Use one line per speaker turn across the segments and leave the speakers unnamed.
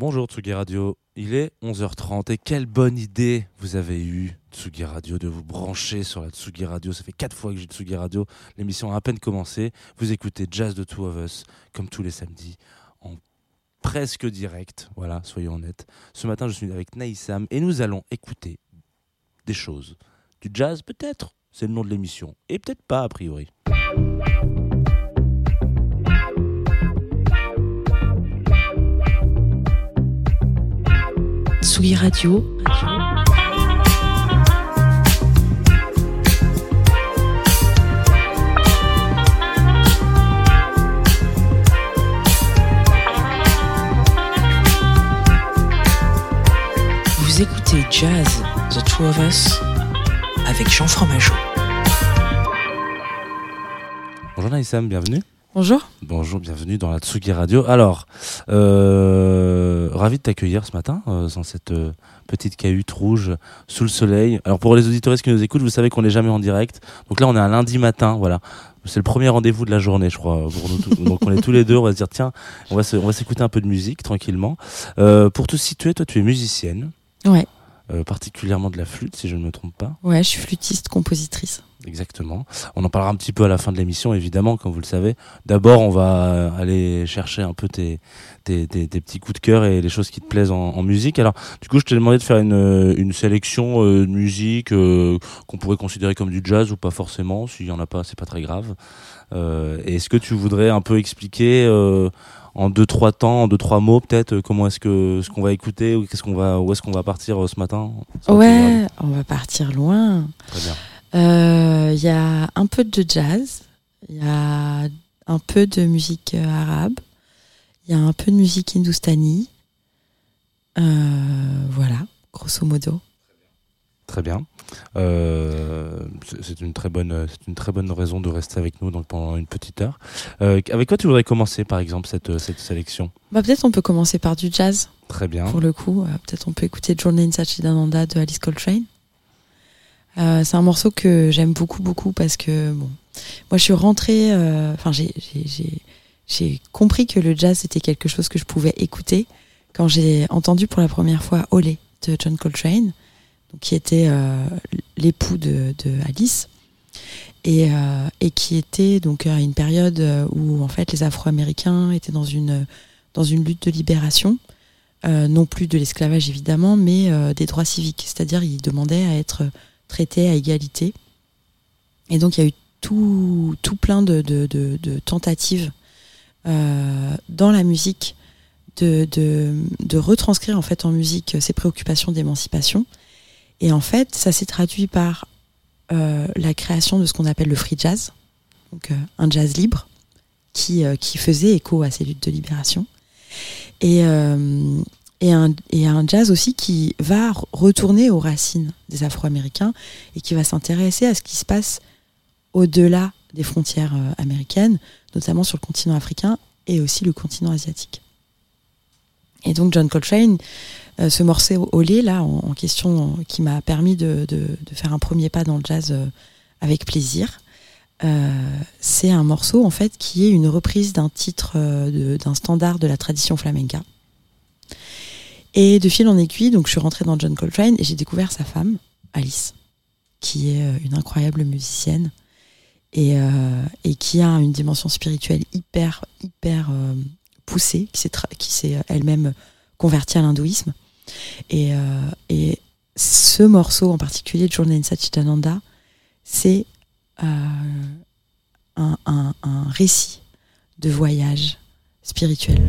Bonjour Tsugi Radio, il est 11h30 et quelle bonne idée vous avez eu Tsugi Radio de vous brancher sur la Tsugi Radio. Ça fait 4 fois que j'ai Tsugi Radio, l'émission a à peine commencé. Vous écoutez Jazz de Two of Us comme tous les samedis en presque direct, voilà, soyons honnêtes. Ce matin je suis avec Naïsam et nous allons écouter des choses. Du jazz peut-être, c'est le nom de l'émission, et peut-être pas a priori.
Vous écoutez Jazz, The Two of Us, avec Jean Fromageau.
Bonjour Naïsam, bienvenue.
Bonjour.
Bonjour, bienvenue dans la Tsugi Radio. Alors, euh, ravi de t'accueillir ce matin euh, dans cette euh, petite cahute rouge sous le soleil. Alors pour les auditeurs qui nous écoutent, vous savez qu'on n'est jamais en direct. Donc là, on est un lundi matin, voilà. C'est le premier rendez-vous de la journée, je crois, pour nous tous. Donc on est tous les deux, on va se dire tiens, on va se- on va s'écouter un peu de musique tranquillement. Pour te situer, toi, tu es musicienne,
Ouais,
particulièrement de la flûte, si je ne me trompe pas.
ouais, je suis flûtiste, compositrice.
Exactement. On en parlera un petit peu à la fin de l'émission, évidemment, comme vous le savez. D'abord, on va aller chercher un peu tes, tes, tes- tes petits coups de cœur et les choses qui te plaisent en, en musique. Alors, du coup, je t'ai demandé de faire une, une sélection euh, de musique euh, qu'on pourrait considérer comme du jazz ou pas forcément. S'il y en a pas, c'est pas très grave. Euh, Est-ce que tu voudrais un peu expliquer euh, en deux trois temps, en deux trois mots peut-être, euh, comment est-ce que ce qu'on va écouter ou qu'est-ce qu'on va, où est-ce qu'on va partir euh, ce matin?
Ouais, on va partir loin.
Très bien.
Euh, Il y a un peu de jazz, il y a un peu de musique euh, arabe, il y a un peu de musique hindoustanie. Euh, voilà, grosso modo.
Très bien. Euh, c'est- c'est une très bonne, c'est une très bonne raison de rester avec nous donc pendant une petite heure. Euh, avec quoi tu voudrais commencer, par exemple, cette, cette sélection?
Bah, peut-être on peut commencer par du jazz,
Très bien.
pour le coup. Euh, peut-être on peut écouter Journey in Sachidananda de Alice Coltrane. Euh, c'est un morceau que j'aime beaucoup, beaucoup parce que, bon, moi je suis rentrée, euh, enfin j'ai- compris que le jazz c'était quelque chose que je pouvais écouter quand j'ai entendu pour la première fois Olé de John Coltrane, donc, qui était euh, l'époux de, Alice. Et, qui était donc à une période où en fait les Afro-Américains étaient dans une dans une lutte de libération, non plus de l'esclavage évidemment, mais des droits civiques. C'est-à-dire ils demandaient à être traités à égalité. Et donc il y a eu tout, tout plein de, de, tentatives euh, dans la musique de, de, retranscrire en fait en musique ces préoccupations d'émancipation. Et en fait, ça s'est traduit par euh, la création de ce qu'on appelle le free jazz, donc euh, un jazz libre qui, euh, qui faisait écho à ces luttes de libération. Et, euh, et, un, jazz aussi qui va re- retourner aux racines des Afro-Américains et qui va s'intéresser à ce qui se passe au-delà des frontières euh, américaines, notamment sur le continent africain et aussi le continent asiatique. Et donc John Coltrane, euh, ce morceau au lait là en, question, qui m'a permis de, faire un premier pas dans le jazz euh, avec plaisir. C'est un morceau en fait qui est une reprise d'un titre d'un standard de la tradition flamenca. Et de fil en aiguille, donc je suis rentrée dans John Coltrane et j'ai découvert sa femme, Alice, qui est euh, une incroyable musicienne et, euh, et qui a une dimension spirituelle hyper, hyper euh, poussée, qui s'est elle-même convertie à l'hindouisme. Et, ce morceau en particulier, Journey Satchitananda, c'est un- un récit de voyage spirituel.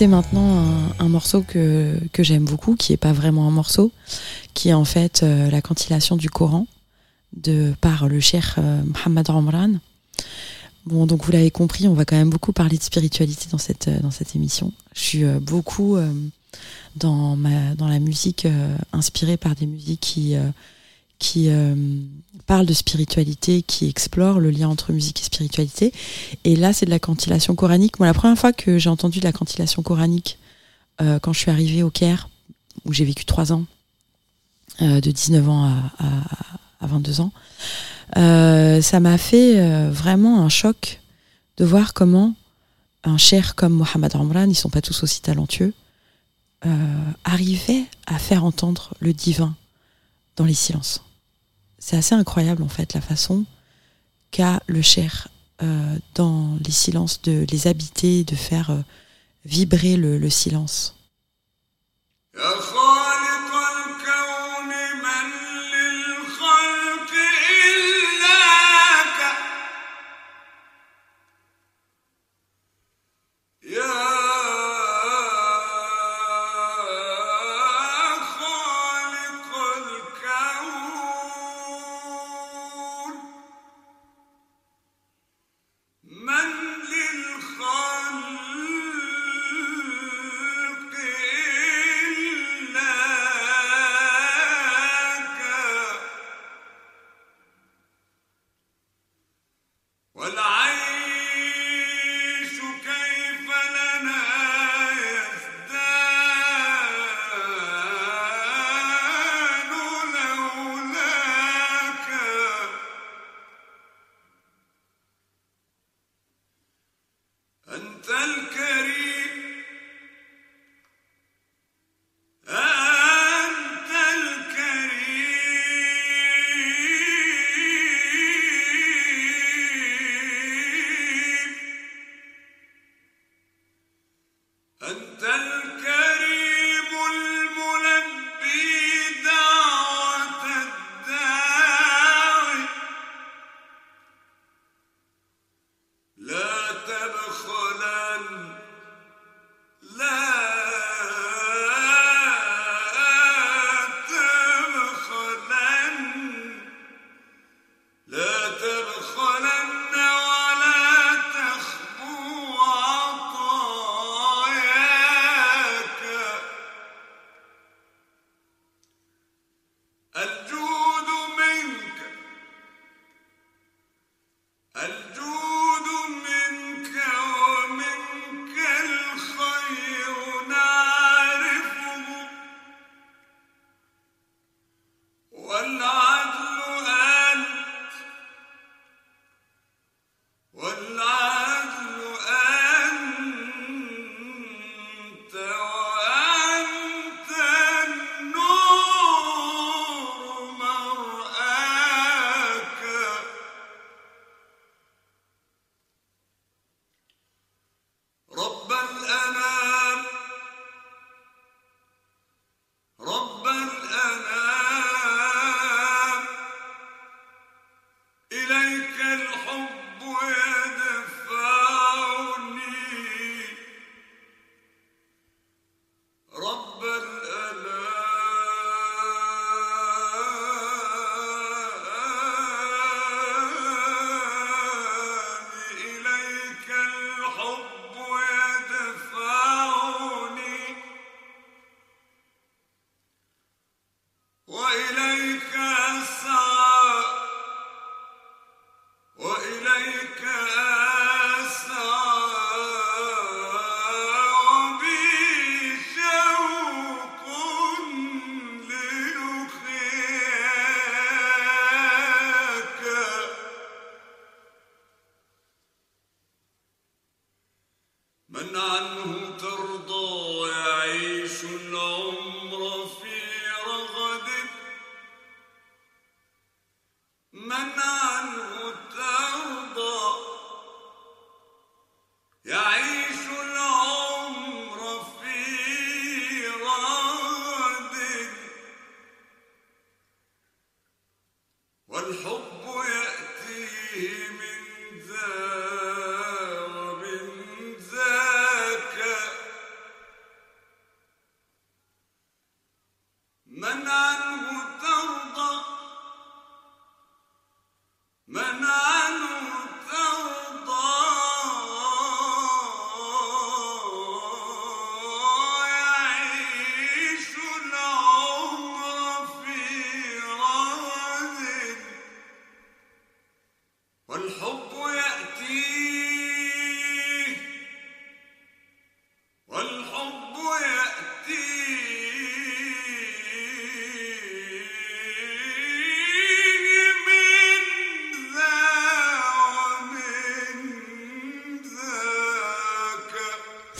Écouter maintenant un, morceau que, que j'aime beaucoup, qui est pas vraiment un morceau, qui est en fait euh, la cantillation du Coran de par le cher euh, Mohammed Ramran. Bon, donc vous l'avez compris, on va quand même beaucoup parler de spiritualité dans cette euh, dans cette émission. Je suis beaucoup dans ma dans la musique inspirée par des musiques qui qui euh, parle de spiritualité, qui explore le lien entre musique et spiritualité. Et là, c'est de la cantillation coranique. Moi, la première fois que j'ai entendu de la cantillation coranique, euh, quand je suis arrivée au Caire, où j'ai vécu trois ans, euh, de 19 ans à, à, à 22 ans, ça m'a fait vraiment un choc de voir comment un cher comme Mohamed Ramran, ils sont pas tous aussi talentueux, arrivait à faire entendre le divin dans les silences c'est assez incroyable en fait la façon qu'a le cher euh, dans les silences de les habiter, de faire euh, vibrer le, le silence.
الجود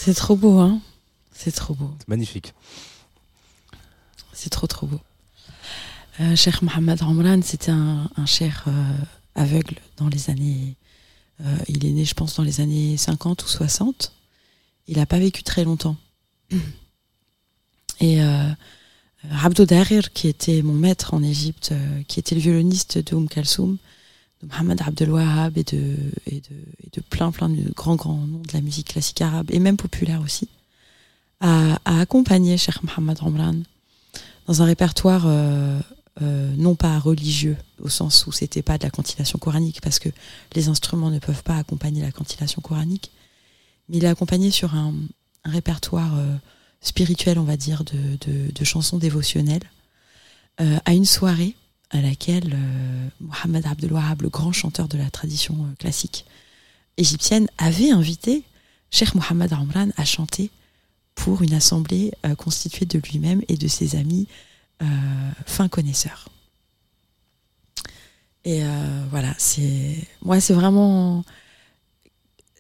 C'est trop beau, hein C'est trop beau.
C'est magnifique.
C'est trop, trop beau. Euh, Cheikh Mohamed Ramran, c'était un, un cher euh, aveugle dans les années. euh, il est né, je pense, dans les années 50 ou 60. Il n'a pas vécu très longtemps. Et euh, Abdou Darir, qui était mon maître en Égypte, qui était le violoniste de Oum Kalsoum, de Mohamed Abdel Wahab et de, et, de, plein, plein de grands, grands noms de la musique classique arabe et même populaire aussi, a, accompagné Cheikh Mohamed Ramran dans un répertoire euh, euh, non pas religieux, au sens où c'était pas de la cantillation coranique, parce que les instruments ne peuvent pas accompagner la cantillation coranique, mais il est accompagné sur un, répertoire euh, spirituel, on va dire, de, de, chansons dévotionnelles, à une soirée à laquelle euh, Mohamed Abdel Wahab, le grand chanteur de la tradition euh, classique égyptienne, avait invité Cheikh Mohamed Ramran à chanter pour une assemblée euh, constituée de lui-même et de ses amis euh, fins connaisseurs. Et voilà, c'est moi, c'est vraiment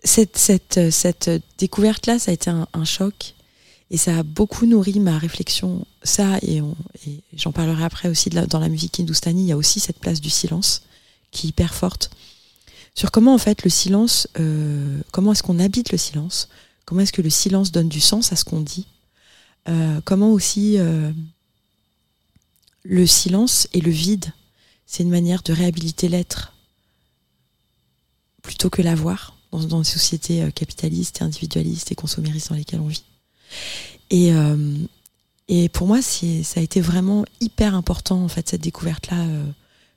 cette, cette, cette découverte-là, ça a été un choc et ça a beaucoup nourri ma réflexion. Ça, et, j'en parlerai après aussi dans la musique hindoustanie, il y a aussi cette place du silence qui est hyper forte. Sur comment en fait le silence, euh, comment est-ce qu'on habite le silence, comment est-ce que le silence donne du sens à ce qu'on dit, euh, comment aussi euh, le silence et le vide, c'est une manière de réhabiliter l'être plutôt que l'avoir dans, dans les sociétés capitalistes individualistes et consomméristes dans lesquelles on vit. Et, et pour moi, ça a été vraiment hyper important, en fait, cette découverte-là. euh,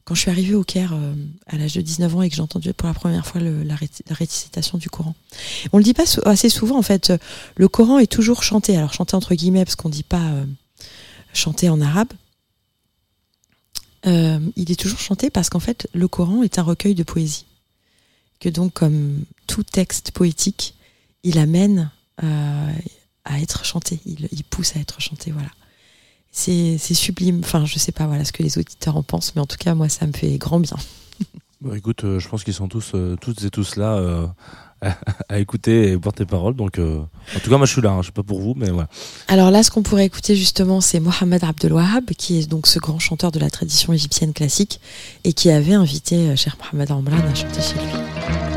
quand je suis arrivée au Caire euh, à l'âge de 19 ans et que j'ai entendu pour la première fois la, réci- la récitation du Coran. On le dit pas assez souvent, en fait. euh, Le Coran est toujours chanté. Alors, chanté entre guillemets, parce qu'on dit pas chanté en arabe. Il est toujours chanté parce qu'en fait, le Coran est un recueil de poésie. Que donc, comme tout texte poétique, il amène à être chanté. Il, il pousse à être chanté, voilà. C'est sublime. Enfin, je sais pas voilà ce que les auditeurs en pensent, mais en tout cas, moi, ça me fait grand bien.
Bah, écoute, euh, je pense qu'ils sont tous, euh, toutes et tous là euh, à, à écouter et boire tes paroles. Donc, en tout cas, moi, je suis là. hein, je sais pas pour vous, mais voilà.
Alors là, ce qu'on pourrait écouter justement, c'est Mohamed Abdel Wahab, qui est donc ce grand chanteur de la tradition égyptienne classique et qui avait invité Cheikh Mohamed Ramlan à chanter chez lui.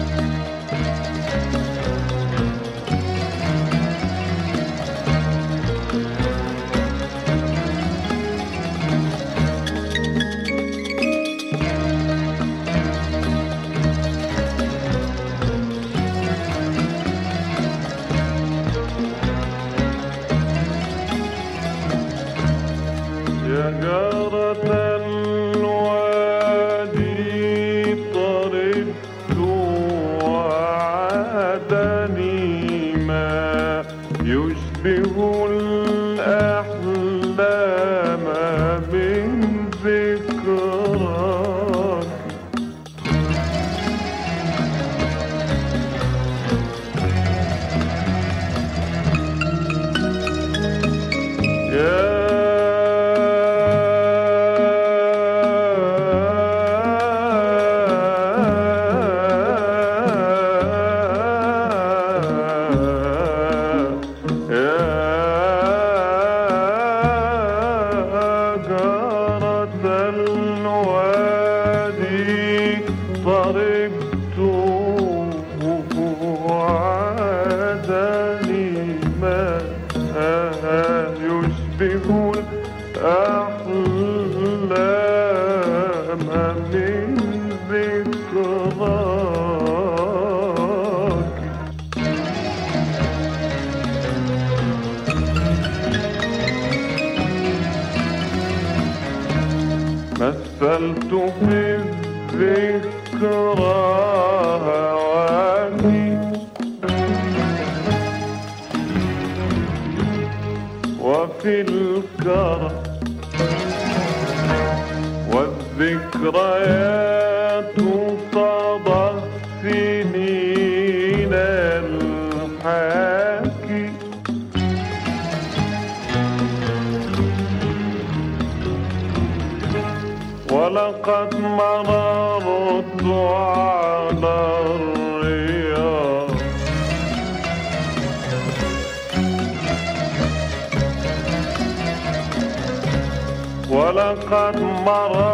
ولقد مررت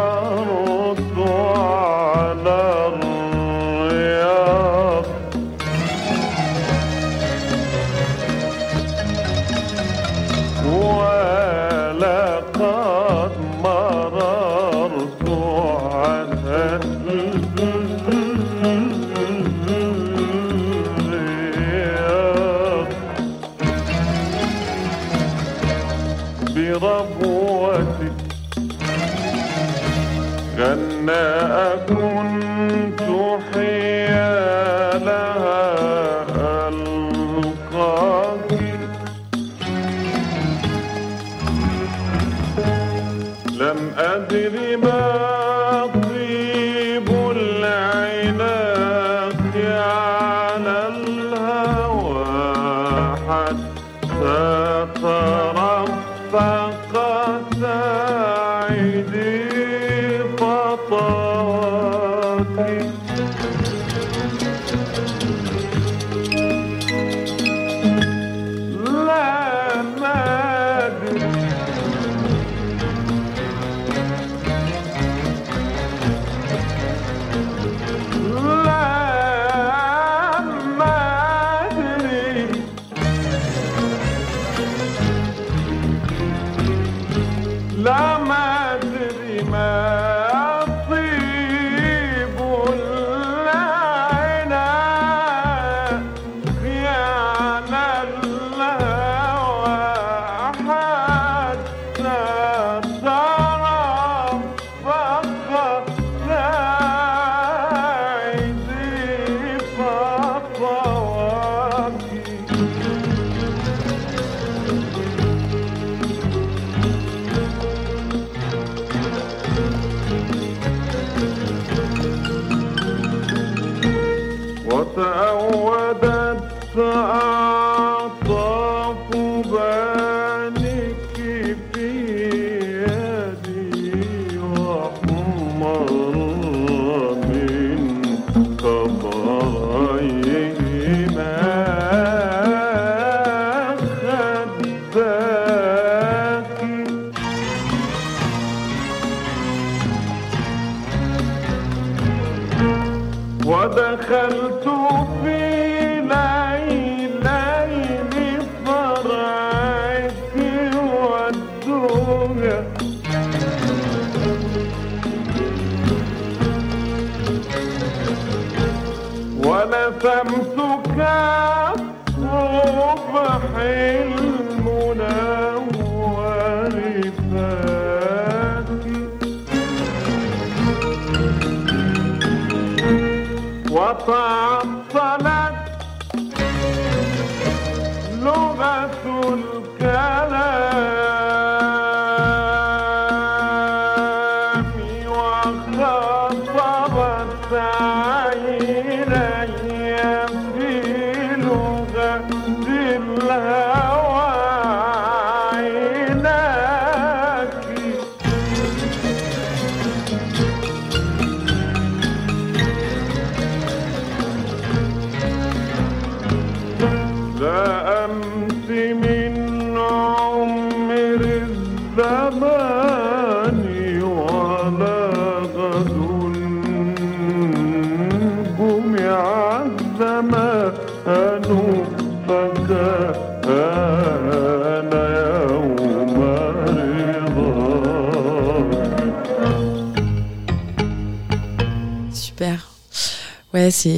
ونسمتك صبح
المنى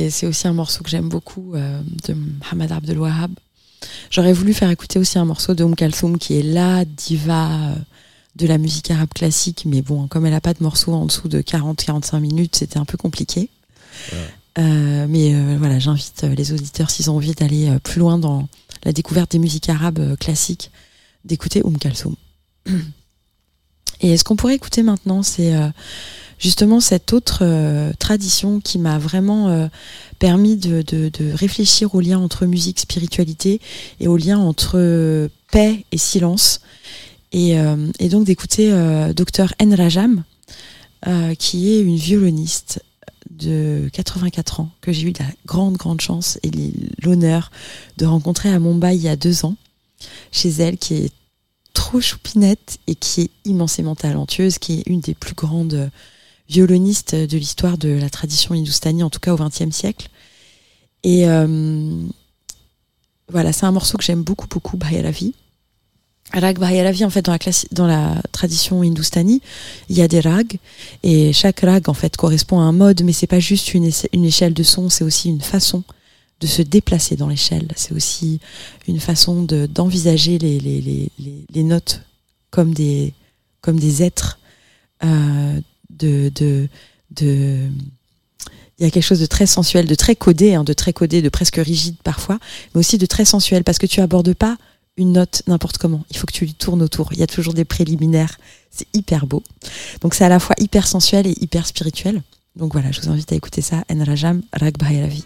c'est aussi un morceau que j'aime beaucoup euh, de Mohamed Abdel Wahab. J'aurais voulu faire écouter aussi un morceau de Oum Kalsoum qui est la diva euh, de la musique arabe classique, mais bon, comme elle a pas de morceau en dessous de 40-45 minutes, c'était un peu compliqué. Euh, mais euh, voilà, j'invite les auditeurs, s'ils ont envie d'aller plus loin dans la découverte des musiques arabes classiques, d'écouter Oum Kalsoum. Et ce qu'on pourrait écouter maintenant, c'est euh, justement cette autre euh, tradition qui m'a vraiment euh, permis de, réfléchir au lien entre musique, spiritualité et au lien entre paix et silence. Et, et donc d'écouter Dr N. Rajam, qui est une violoniste de 84 ans, que j'ai eu la grande, grande chance et l'honneur de rencontrer à Mumbai il y a deux ans, chez elle, qui est trop choupinette et qui est immensément talentueuse, qui est une des plus grandes violonistes de l'histoire de la tradition hindoustanie, en tout cas au XXe siècle. Et euh, voilà, c'est un morceau que j'aime beaucoup, beaucoup, Bhairavi. Rag Bhairavi, en fait, dans la, la tradition hindoustanie, il y a des rags, et chaque rag, en fait, correspond à un mode, mais c'est pas juste une, une échelle de son, c'est aussi une façon de se déplacer dans l'échelle. C'est aussi une façon de- d'envisager les, notes comme des, comme des êtres, euh, il y a quelque chose de très sensuel, de très codé, hein, de très codé, de presque rigide parfois, mais aussi de très sensuel parce que tu abordes pas une note n'importe comment. Il faut que tu lui tournes autour. Il y a toujours des préliminaires. C'est hyper beau. Donc c'est à la fois hyper sensuel et hyper spirituel. Donc voilà, je vous invite à écouter ça. En Rajam Rag Bhairavi.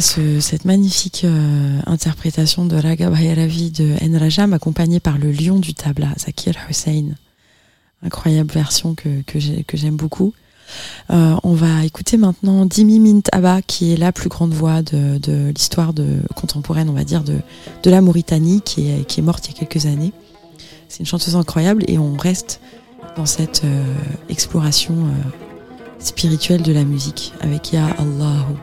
Cette magnifique euh, interprétation de Raga Bhairavi de N. Rajam, accompagnée par le lion du tabla, Zakir Hussein. Incroyable version que, que j'ai- que j'aime beaucoup. Euh, on va écouter maintenant Dimi Mint Abba, qui est la plus grande voix de, de l'histoire contemporaine, on va dire, de, de la Mauritanie, qui est, qui est morte il y a quelques années. C'est une chanteuse incroyable et on reste dans cette euh, exploration spirituelle de la musique avec Ya Allahu.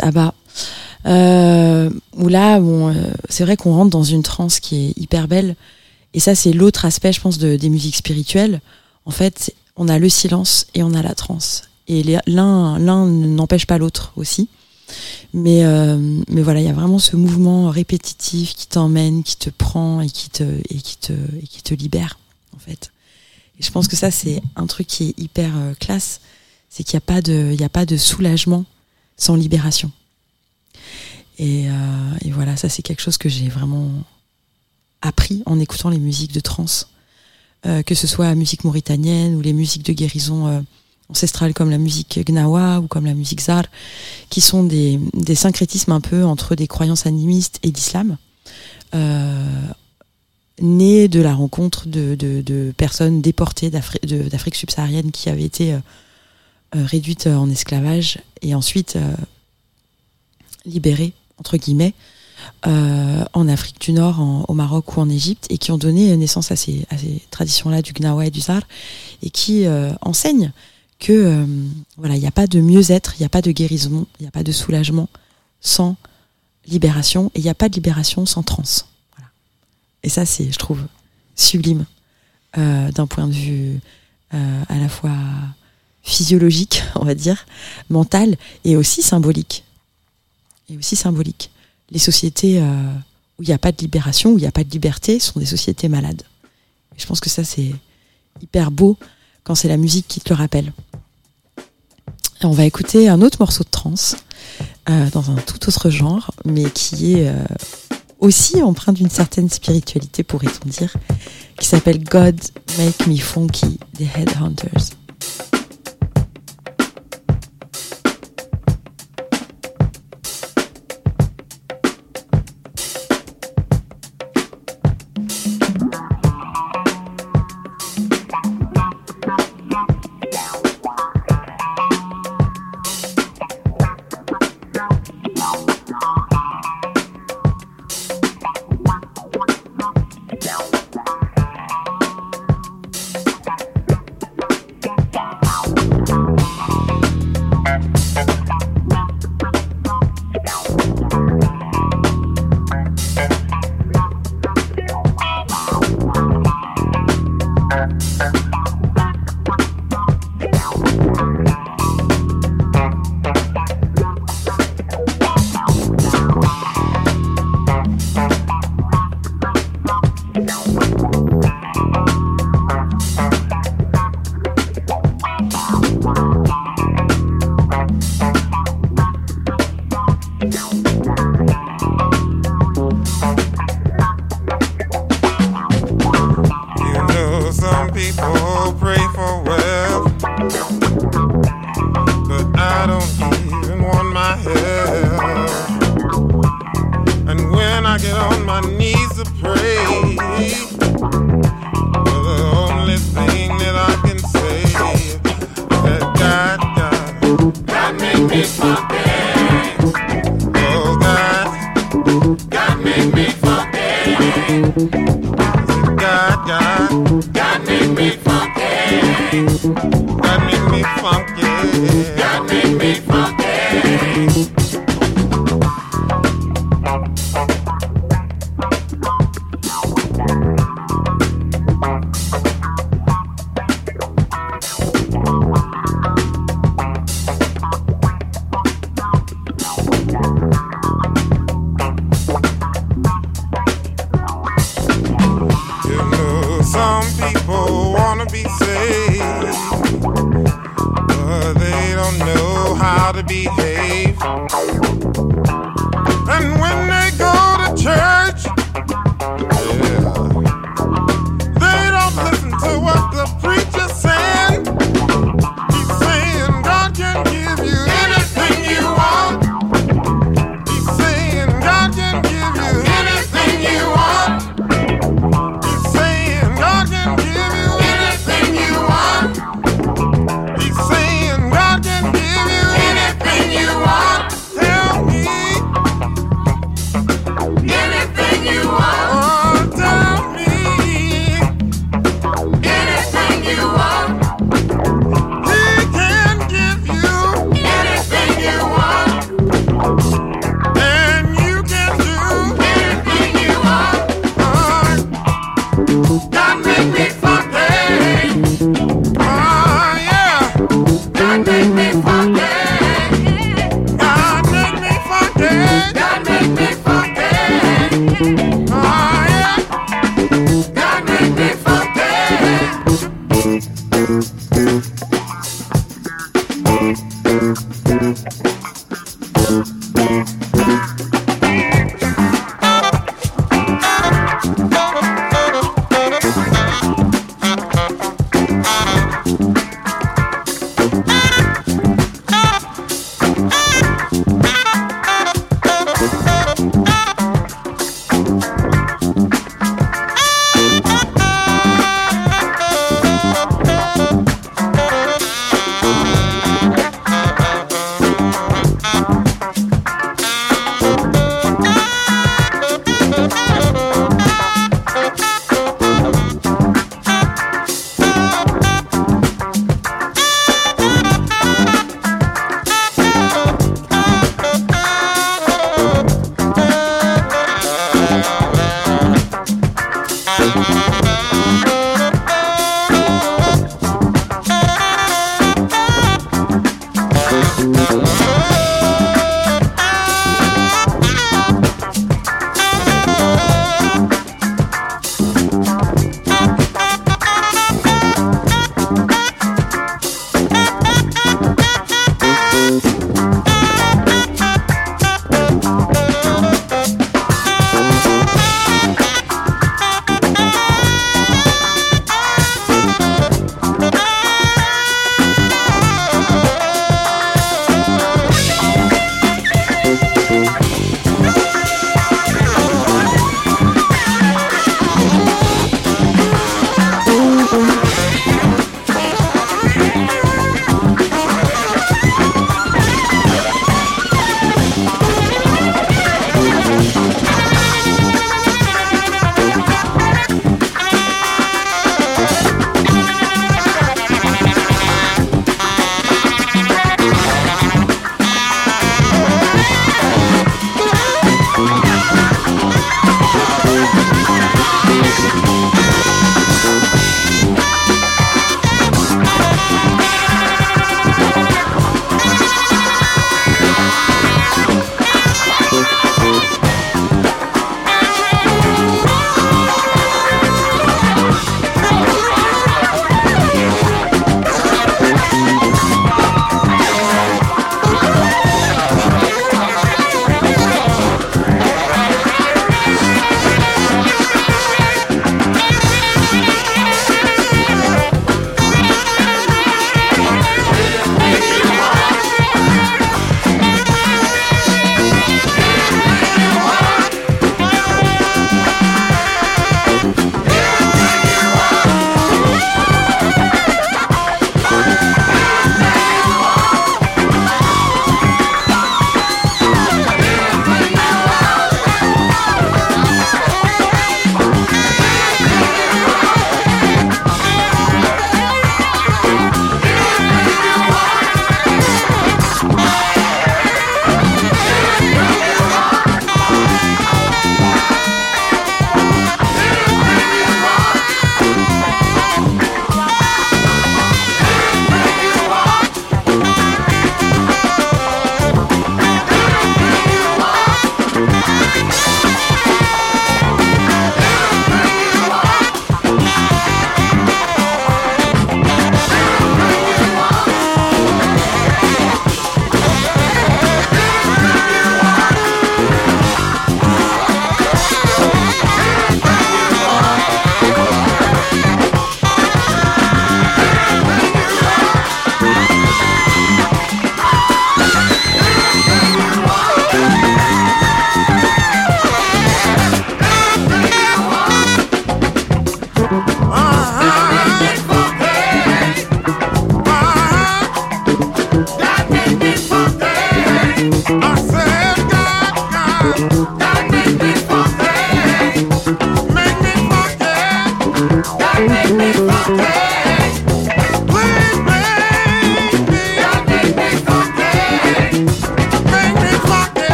Mint Abba. Euh, là, bon, euh, c'est vrai qu'on rentre dans une transe qui est hyper belle. Et ça, c'est l'autre aspect, je pense, de, des musiques spirituelles. En fait, on a le silence et on a la transe. Et l'un n'empêche pas l'autre aussi. Mais, euh, mais voilà, il y a vraiment ce mouvement répétitif qui t'emmène, qui te prend et qui te, et qui te, et qui te libère, en fait. Et je pense que ça, c'est un truc qui est hyper euh, classe. C'est qu'il n'y a, y a pas de soulagement sans libération. Et, euh, et voilà, ça, c'est quelque chose que j'ai vraiment appris en écoutant les musiques de trance. Euh, que ce soit la musique mauritanienne ou les musiques de guérison euh, ancestrale comme la musique gnawa ou comme la musique zar, qui sont des, des syncrétismes un peu entre des croyances animistes et d'islam, euh, nés de la rencontre de, personnes déportées d'Afrique subsaharienne qui avaient été euh, euh, réduites en esclavage et ensuite euh, libérées, entre guillemets, euh, en Afrique du Nord, au Maroc ou en Égypte, et qui ont donné naissance à ces, traditions-là du Gnawa et du Zar, et qui euh, enseignent que euh, voilà, il n'y a pas de mieux-être, il n'y a pas de guérison, il n'y a pas de soulagement sans libération, et il n'y a pas de libération sans transe. Et ça, c'est, je trouve, sublime euh, d'un point de vue euh, à la fois physiologique, on va dire, mental, et aussi symbolique. Et aussi symbolique. Les sociétés euh, où il n'y a pas de libération, où il n'y a pas de liberté, sont des sociétés malades. Je pense que ça, c'est hyper beau quand c'est la musique qui te le rappelle. On va écouter un autre morceau de trance, euh, dans un tout autre genre, mais qui est euh, aussi empreint d'une certaine spiritualité, pourrait-on dire, qui s'appelle God Make Me Funky des Headhunters.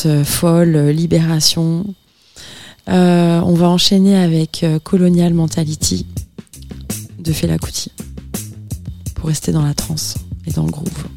Trans, euh, folle, euh, libération. Euh, on va enchaîner avec Colonial Mentality de Fela Kuti pour rester dans la trance et dans le groove.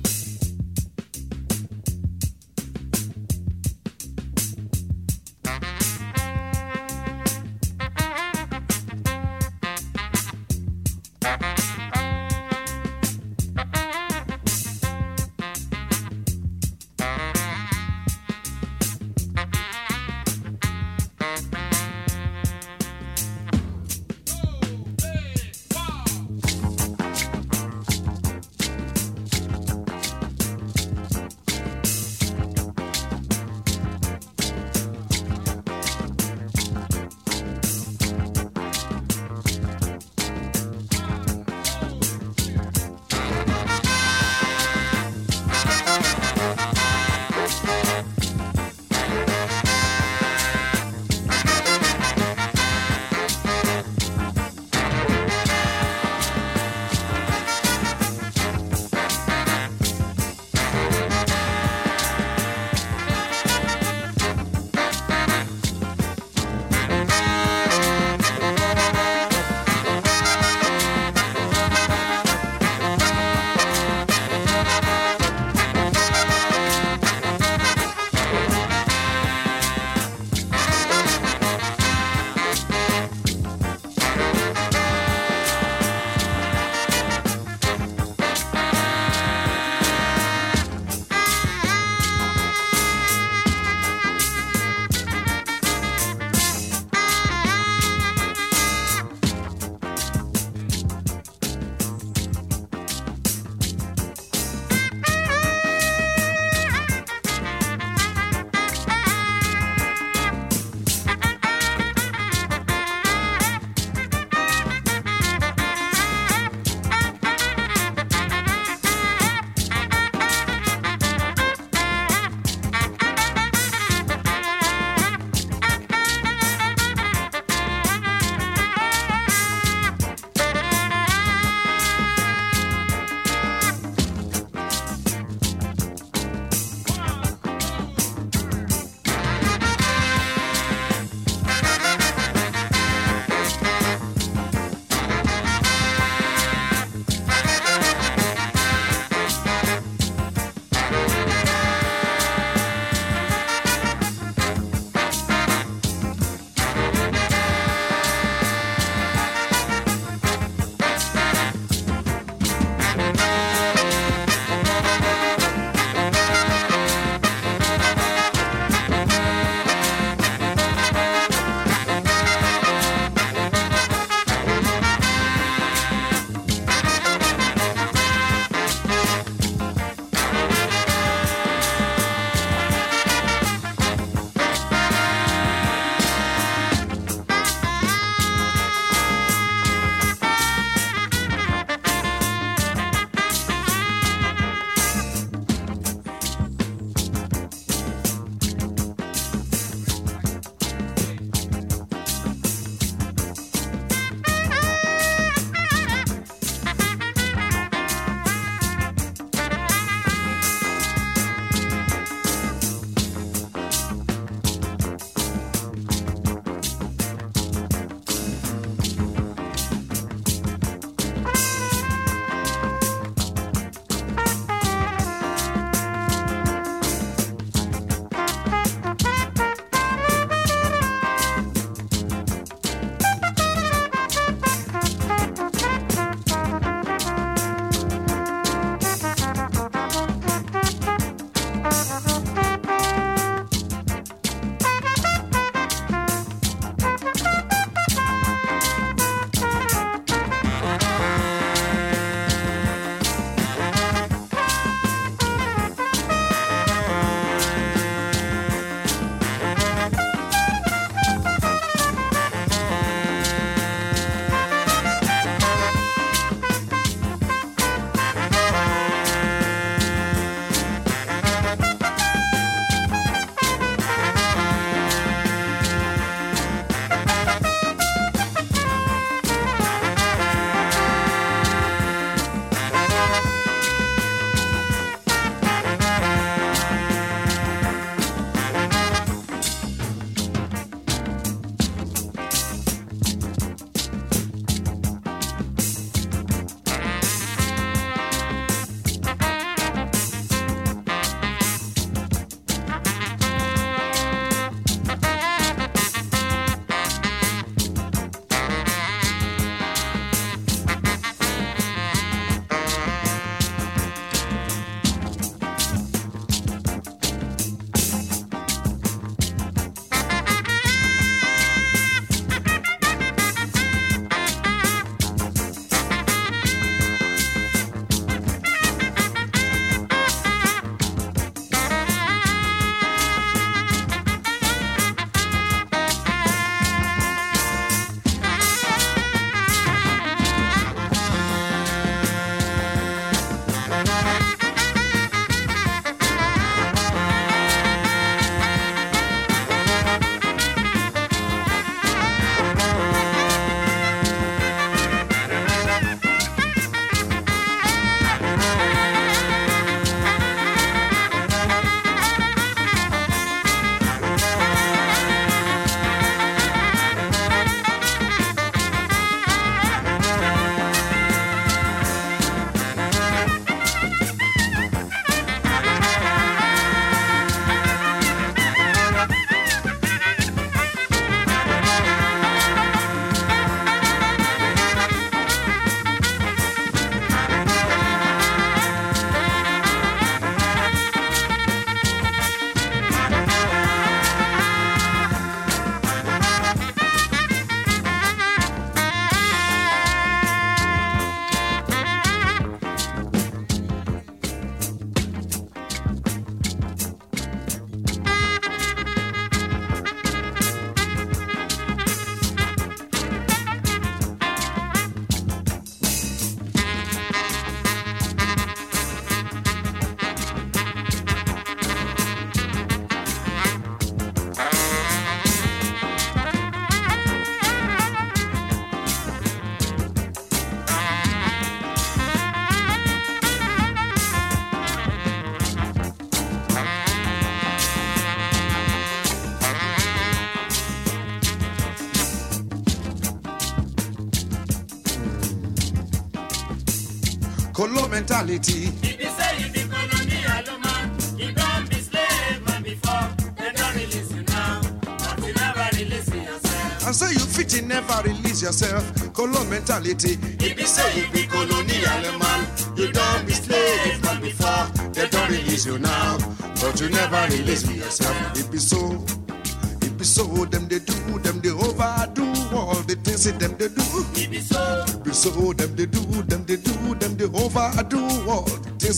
Mentality.
If you say you be colonial man, you don't be slave man before. They don't release you now, but you never release yourself.
And so you fit in never release yourself. Colo mentality. If you say you be colonial man, you don't be slave man before. They don't release you now, but you never release yourself. It be so.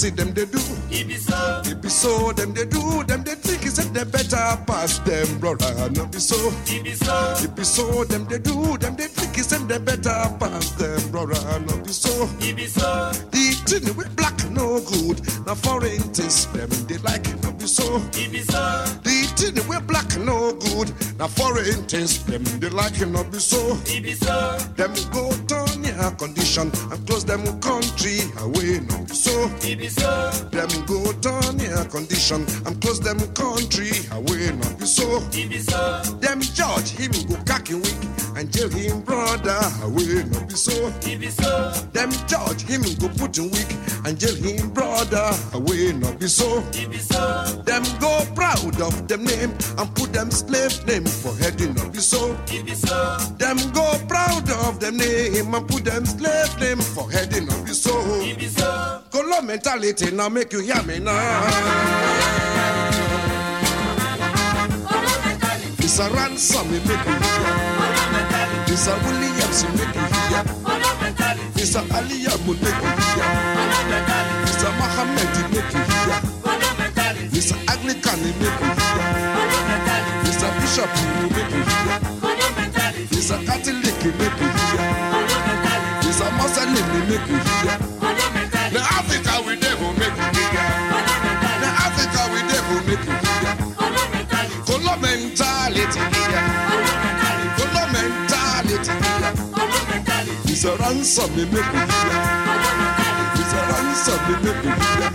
That them they do.
it be so,
It be so. Them they do. Them they think it's they better pass them, brother. No be so.
it be so,
It be so, them they do, them they think it's they better pass them, brother. No be so.
it be so,
The thing with black no good. Now foreign things them they like no be so.
it be so,
The thing with black no good. Now foreign things them they like no be so.
it be so,
Them go turn your condition Color mentality now make you hear now. It's a ransom me make you hear. It's a Williams make you hear. It's a Aliyah make you hear. It's a Muhammad make you hear. It's a Anglican make you hear. It's a Bishop make you hear. It's a ransom me make you hear. It's a ransom me make you hear.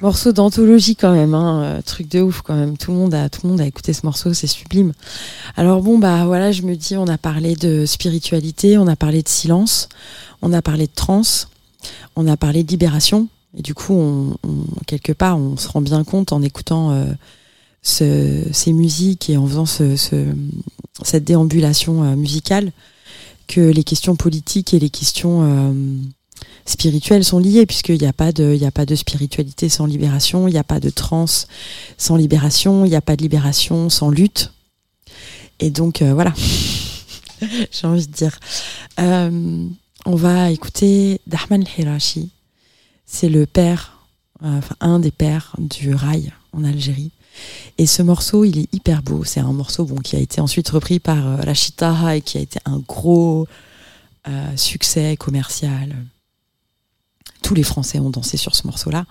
Morceau d'anthologie quand même, hein, euh, truc de ouf quand même. Tout le monde a, tout le monde a écouté ce morceau, c'est sublime. Alors bon bah voilà, je me dis, on a parlé de spiritualité, on a parlé de silence, on a parlé de trance, on a parlé de libération. Et du coup, on, quelque part, on se rend bien compte en écoutant euh, ce- ces musiques et en faisant ce, ce- cette déambulation euh, musicale que les questions politiques et les questions spirituelles sont liées, puisqu'il n'y a, pas de- a pas de spiritualité sans libération, il n'y a pas de trance sans libération, il n'y a pas de libération sans lutte. Et donc, euh, voilà, j'ai envie de dire. Euh, on va écouter Dahman Hirashi. C'est le père, euh, enfin un des pères du rail en Algérie. Et ce morceau, il est hyper beau. C'est un morceau bon, qui a été ensuite repris par Rachid et qui a été un gros succès commercial. Tous les Français ont dansé sur ce morceau-là.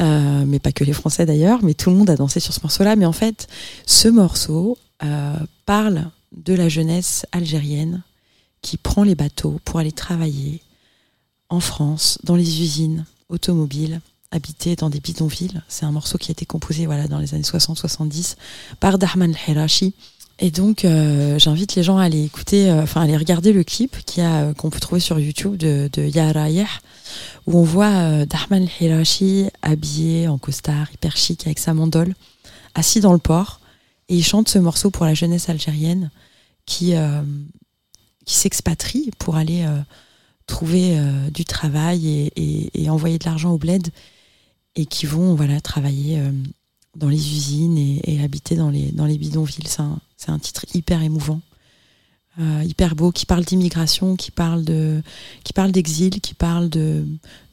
Euh, mais pas que les Français d'ailleurs, mais tout le monde a dansé sur ce morceau-là. Mais en fait, ce morceau euh, parle de la jeunesse algérienne qui prend les bateaux pour aller travailler en France, dans les usines automobiles, habiter dans des bidonvilles. C'est un morceau qui a été composé voilà, dans les années 60-70 par Dahman Hirashi. Et donc, euh, j'invite les gens à aller écouter, euh, enfin, à aller regarder le clip euh, qu'on peut trouver sur YouTube de, de Ya Rayeh, où on voit Dahman Hirashi habillé en costard, hyper chic, avec sa mandole, assis dans le port, et il chante ce morceau pour la jeunesse algérienne qui, qui s'expatrie pour aller trouver du travail et, envoyer de l'argent au bled, et qui vont voilà, travailler dans les usines et, habiter dans les, dans les bidonvilles. C'est un titre hyper émouvant. euh, hyper beau, qui parle d'immigration, qui parle d'exil, qui parle de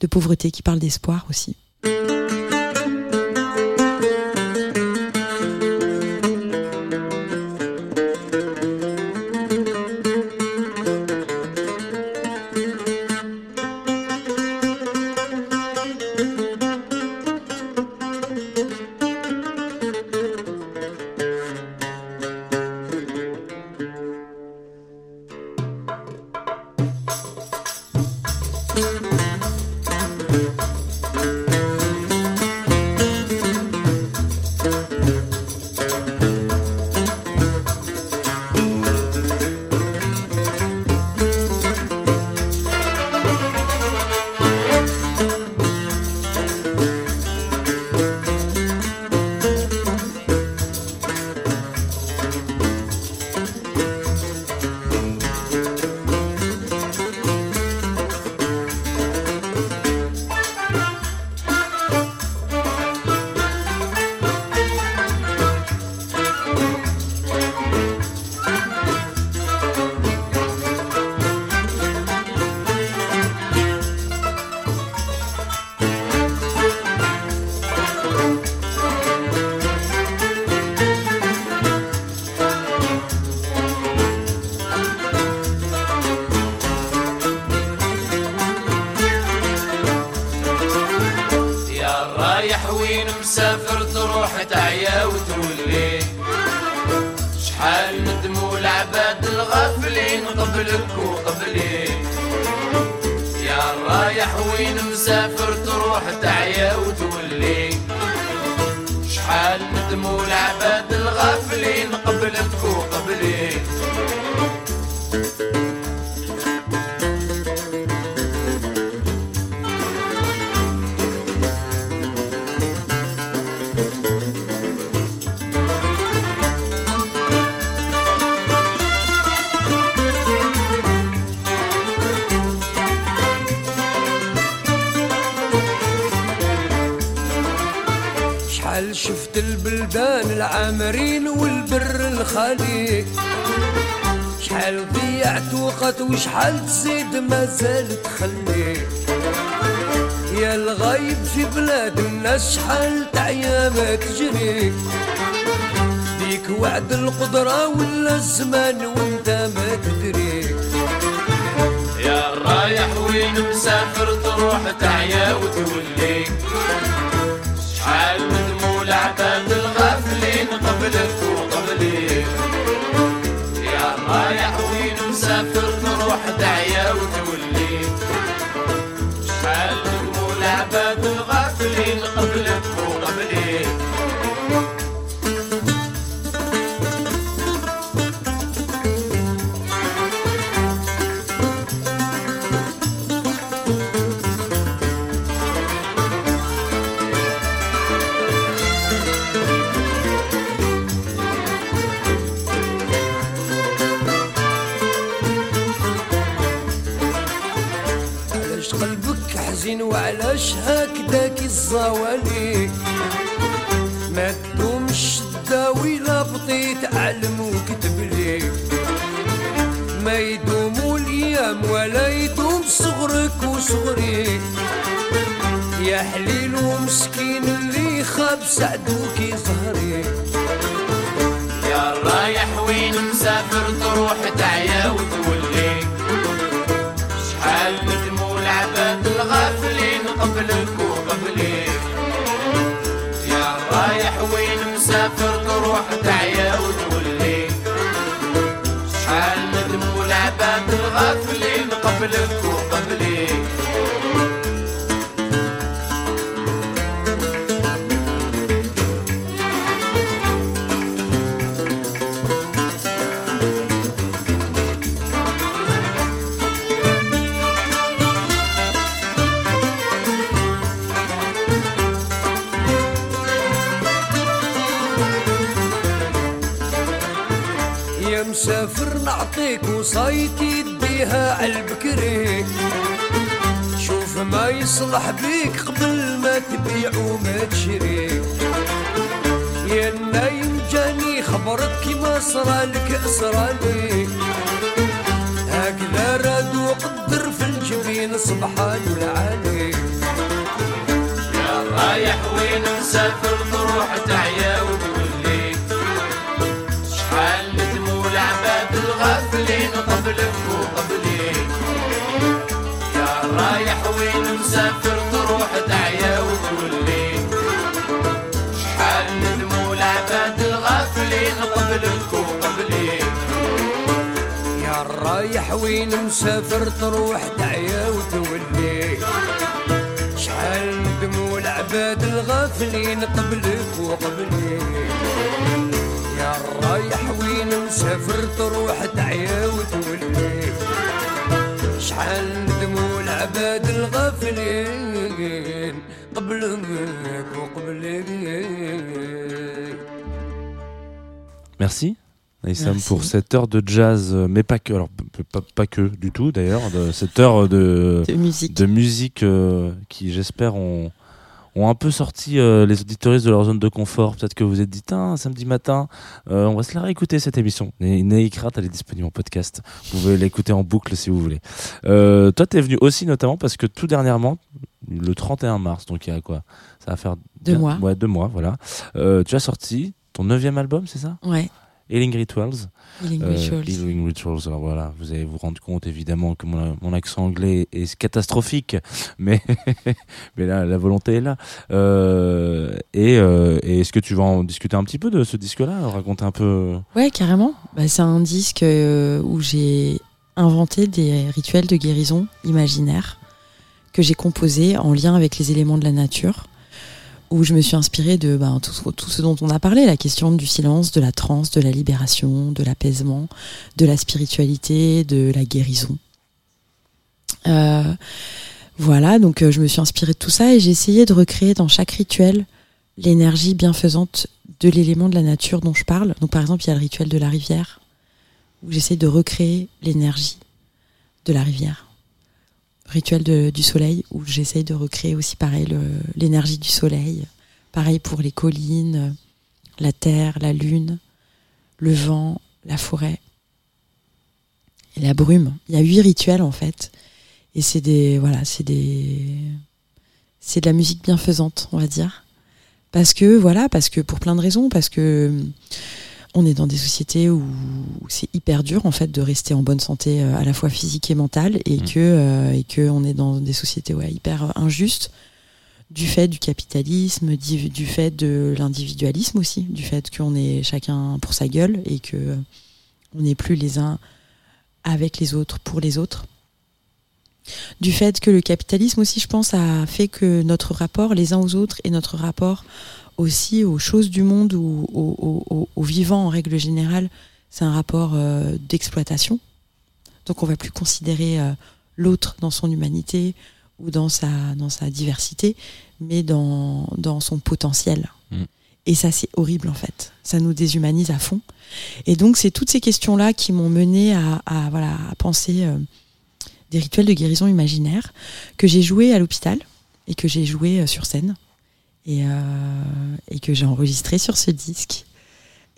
pauvreté, qui parle d'espoir aussi.
العامرين والبر الخالي شحال ضيعت وقت وشحال تزيد ما زال تخلي يا الغايب في بلاد الناس شحال تعيا ما تجري ليك وعد القدرة ولا الزمان وانت ما تدري
يا رايح وين مسافر تروح تعيا وتولي شحال ندموا العباد مسافلين قبلك وقبلي. يا رايح وين مسافر تروح دعيا وتولي.
وعلاش هكداك الزوالي؟ ما تدومش الداوي لا بطيت علم وكتب لي. ما يدوم الأيام ولا يدوم صغرك وصغري. يا حليل ومسكين اللي خاب سعدوك ظهري
يا رايح وين مسافر تروح تعيا وتولي قبلك وقبليك يا رايح وين مسافر تروح تعيا وتولي شحال ندموا العباد الغافلين قبلك وقبليك
مسافر نعطيك وصايتي يديها عالبكري شوف ما يصلح بيك قبل ما تبيع وما تشري. يا نايم جاني خبرك كيما صرالك صرالي هكذا رادو قدر في الجبين سبحان العالي
يا رايح وين مسافر تروح تعيا قبلك وقبليك يا رايح وين مسافر تروح تعيا وتولي شحال ندموا العباد الغافلين قبلك وقبليك
يا رايح وين مسافر تروح تعيا وتولي شحال ندموا العباد الغافلين قبلك وقبلي رايح وين مسافر تروح تعيا وتولي شحال ندموا العباد الغافلين قبلك وقبلي
Merci. Aïssam
Merci.
pour cette heure de jazz, euh, mais pas que, alors p- pas, pas que du tout d'ailleurs, de cette heure de,
de musique.
de musique euh, qui j'espère ont, ont un peu sorti euh, les auditoristes de leur zone de confort. Peut-être que vous vous êtes dit, Tain, samedi matin, euh, on va se la réécouter cette émission. Neikrat, elle est disponible en podcast. Vous pouvez l'écouter en boucle si vous voulez. Euh, toi, t'es venu aussi notamment parce que tout dernièrement, le 31 mars, donc il y a quoi? Ça va faire
Deux mois.
Ouais, deux mois, voilà. Tu as sorti ton neuvième album, c'est ça?
Ouais,
Healing Rituals.
Healing
Euh,
Rituals.
Healing Rituals. Alors voilà, vous allez vous rendre compte évidemment que mon, mon accent anglais est catastrophique, mais mais là la volonté est là. Euh, et euh, et est-ce que tu vas en discuter un petit peu de ce disque-là, raconter un peu?
Ouais, carrément. Bah, c'est un disque où j'ai inventé des rituels de guérison imaginaires que j'ai composés en lien avec les éléments de la nature, où je me suis inspirée de bah, tout, ce- dont on a parlé, la question du silence, de la transe, de la libération, de l'apaisement, de la spiritualité, de la guérison. Euh, voilà, donc euh, je me suis inspirée de tout ça et j'ai essayé de recréer dans chaque rituel l'énergie bienfaisante de l'élément de la nature dont je parle. Donc par exemple, il y a le rituel de la rivière, où j'essaie de recréer l'énergie de la rivière. Rituel du soleil, où j'essaie de recréer aussi pareil l'énergie du soleil. Pareil pour les collines, la terre, la lune, le vent, la forêt et la brume. Il y a huit rituels en fait. Et c'est des voilà, c'est des c'est de la musique bienfaisante, on va dire parce que voilà parce que pour plein de raisons parce que on est dans des sociétés où c'est hyper dur en fait de rester en bonne santé euh, à la fois physique et mentale et
Mm.
que euh, et que on est dans des sociétés ouais, hyper injustes du fait du capitalisme du, du fait de l'individualisme aussi du fait qu'on est chacun pour sa gueule et que euh, on n'est plus les uns avec les autres pour les autres du fait que le capitalisme aussi, je pense, a fait que notre rapport les uns aux autres et notre rapport aussi aux choses du monde ou aux, aux- aux- aux vivants en règle générale, c'est un rapport euh, d'exploitation. Donc on va plus considérer euh, l'autre dans son humanité ou dans sa, dans sa diversité, mais dans, dans son potentiel.
Mm.
Et ça, c'est horrible en fait. Ça nous déshumanise à fond. Et donc, c'est toutes ces questions-là qui m'ont mené à, à, voilà, à penser euh, des rituels de guérison imaginaire que j'ai joué à l'hôpital et que j'ai joué euh, sur scène et, euh, et que j'ai enregistré sur ce disque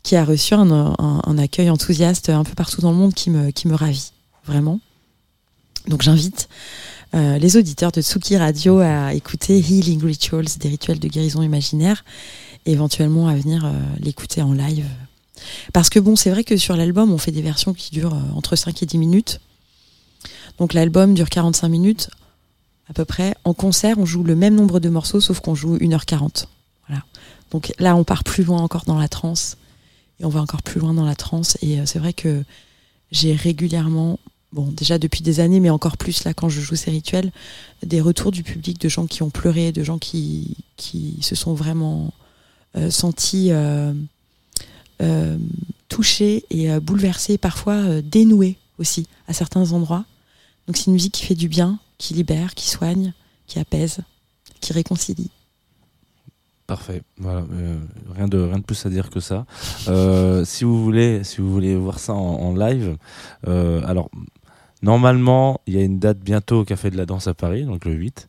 qui a reçu un, accueil enthousiaste un peu partout dans le monde qui me, qui me ravit, vraiment. Donc j'invite euh, les auditeurs de Tsuki Radio à écouter Healing Rituals, des rituels de guérison imaginaire, et éventuellement à venir euh, l'écouter en live. Parce que bon, c'est vrai que sur l'album, on fait des versions qui durent entre 5 et 10 minutes. Donc l'album dure 45 minutes à peu près. En concert, on joue le même nombre de morceaux, sauf qu'on joue 1h40. Voilà. Donc là, on part plus loin encore dans la transe. Et on va encore plus loin dans la transe. Et euh, c'est vrai que j'ai régulièrement, bon, déjà depuis des années, mais encore plus là quand je joue ces rituels, des retours du public de gens qui ont pleuré, de gens qui, qui se sont vraiment euh, sentis euh, touchés et bouleversés, parfois dénoués aussi à certains endroits. Donc c'est une musique qui fait du bien, qui libère, qui soigne, qui apaise, qui réconcilie.
Parfait. Voilà. euh, rien de rien de plus à dire que ça. Euh, si vous voulez, si vous voulez voir ça en, live, euh, alors normalement il y a une date bientôt au Café de la Danse à Paris, donc le 8.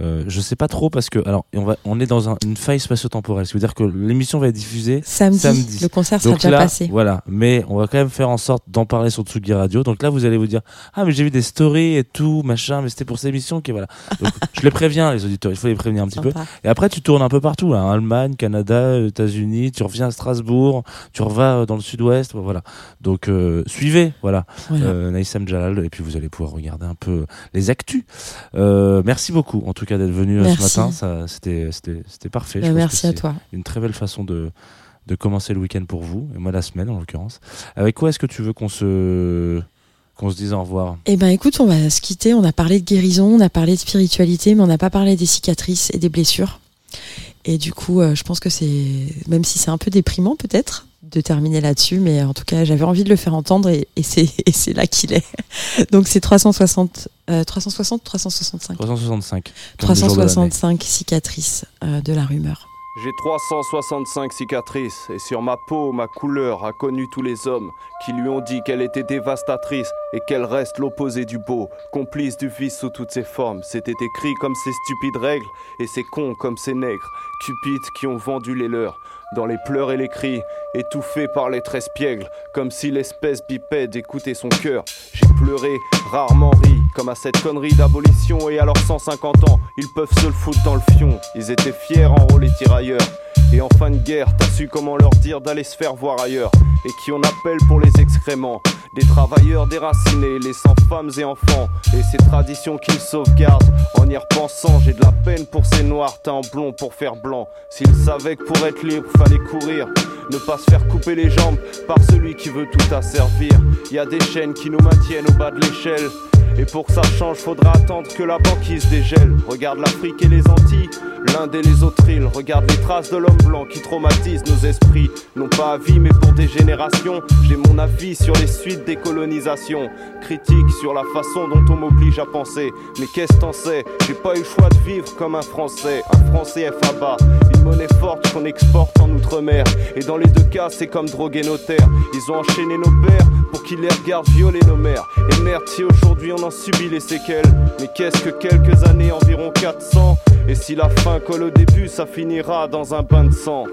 Euh, je sais pas trop parce que alors on va on est dans un- une faille spatio-temporelle. Ça veut dire que l'émission va être diffusée
Samedi,
Samedi.
le concert sera
Donc
déjà
là,
passé.
Voilà, mais on va quand même faire en sorte d'en parler sur Tsugi Radio. Donc là, vous allez vous dire ah mais j'ai vu des stories et tout machin, mais c'était pour cette émission qui voilà. Donc, je les préviens les auditeurs, il faut les prévenir un petit peu. Et après, tu tournes un peu partout, hein, Allemagne, Canada, États-Unis. Tu reviens à Strasbourg, tu revas euh, dans le Sud-Ouest, voilà. Donc euh, suivez, voilà,
Voilà.
euh, Naïsam Jalal, puis vous allez pouvoir regarder un peu les actus. Euh, merci beaucoup, en tout cas, d'être venu euh, ce matin. C'était, parfait.
Bah, merci à toi.
Une très belle façon de de commencer le week-end pour vous, et moi la semaine en l'occurrence. Avec quoi est-ce que tu veux qu'on se qu'on se dise au revoir?
Eh ben écoute, on va se quitter. On a parlé de guérison, on a parlé de spiritualité, mais on n'a pas parlé des cicatrices et des blessures. Et du coup, euh, je pense que c'est, même si c'est un peu déprimant peut-être de terminer là-dessus, mais en tout cas, j'avais envie de le faire entendre et, et c'est là qu'il est. Donc c'est 360, euh, 360, 365,
365. comme le jour de l'année.
365 cicatrices euh, de la rumeur.
J'ai 365 cicatrices et sur ma peau, ma couleur a connu tous les hommes qui lui ont dit qu'elle était dévastatrice et qu'elle reste l'opposé du beau, complice du vice sous toutes ses formes. C'était écrit comme ces stupides règles et ces cons comme ces nègres, cupides qui ont vendu les leurs. Dans les pleurs et les cris, étouffés par les traits espiègles, comme si l'espèce bipède écoutait son cœur. J'ai pleuré, rarement ri, comme à cette connerie d'abolition, et à leurs 150 ans, ils peuvent se le foutre dans le fion. Ils étaient fiers en haut les tirailleurs. Et en fin de guerre, t'as su comment leur dire d'aller se faire voir ailleurs. Et qui on appelle pour les excréments. Des travailleurs déracinés, laissant femmes et enfants. Et ces traditions qu'ils sauvegardent. En y repensant, j'ai de la peine pour ces noirs teints blond pour faire blanc. S'ils savaient que pour être libre, fallait courir. Ne pas se faire couper les jambes par celui qui veut tout asservir. Y a des chaînes qui nous maintiennent au bas de l'échelle. Et pour que ça change, faudra attendre que la banquise dégèle. Regarde l'Afrique et les Antilles, l'Inde et les autres îles. Regarde les traces de l'homme blanc qui traumatisent nos esprits. Non pas à vie, mais pour des générations. J'ai mon avis sur les suites des colonisations. Critique sur la façon dont on m'oblige à penser. Mais qu'est-ce t'en sais? J'ai pas eu le choix de vivre comme un Français. Un Français FABA, une monnaie forte qu'on exporte en Outre-mer. Et dans les deux cas, c'est comme droguer nos terres. Ils ont enchaîné nos pères pour qu'ils les regardent violer nos mères. Et merde, si aujourd'hui on en subit les séquelles. Mais qu'est-ce que quelques années, environ 400 Et si la fin colle au début, ça finira dans un bain de sang.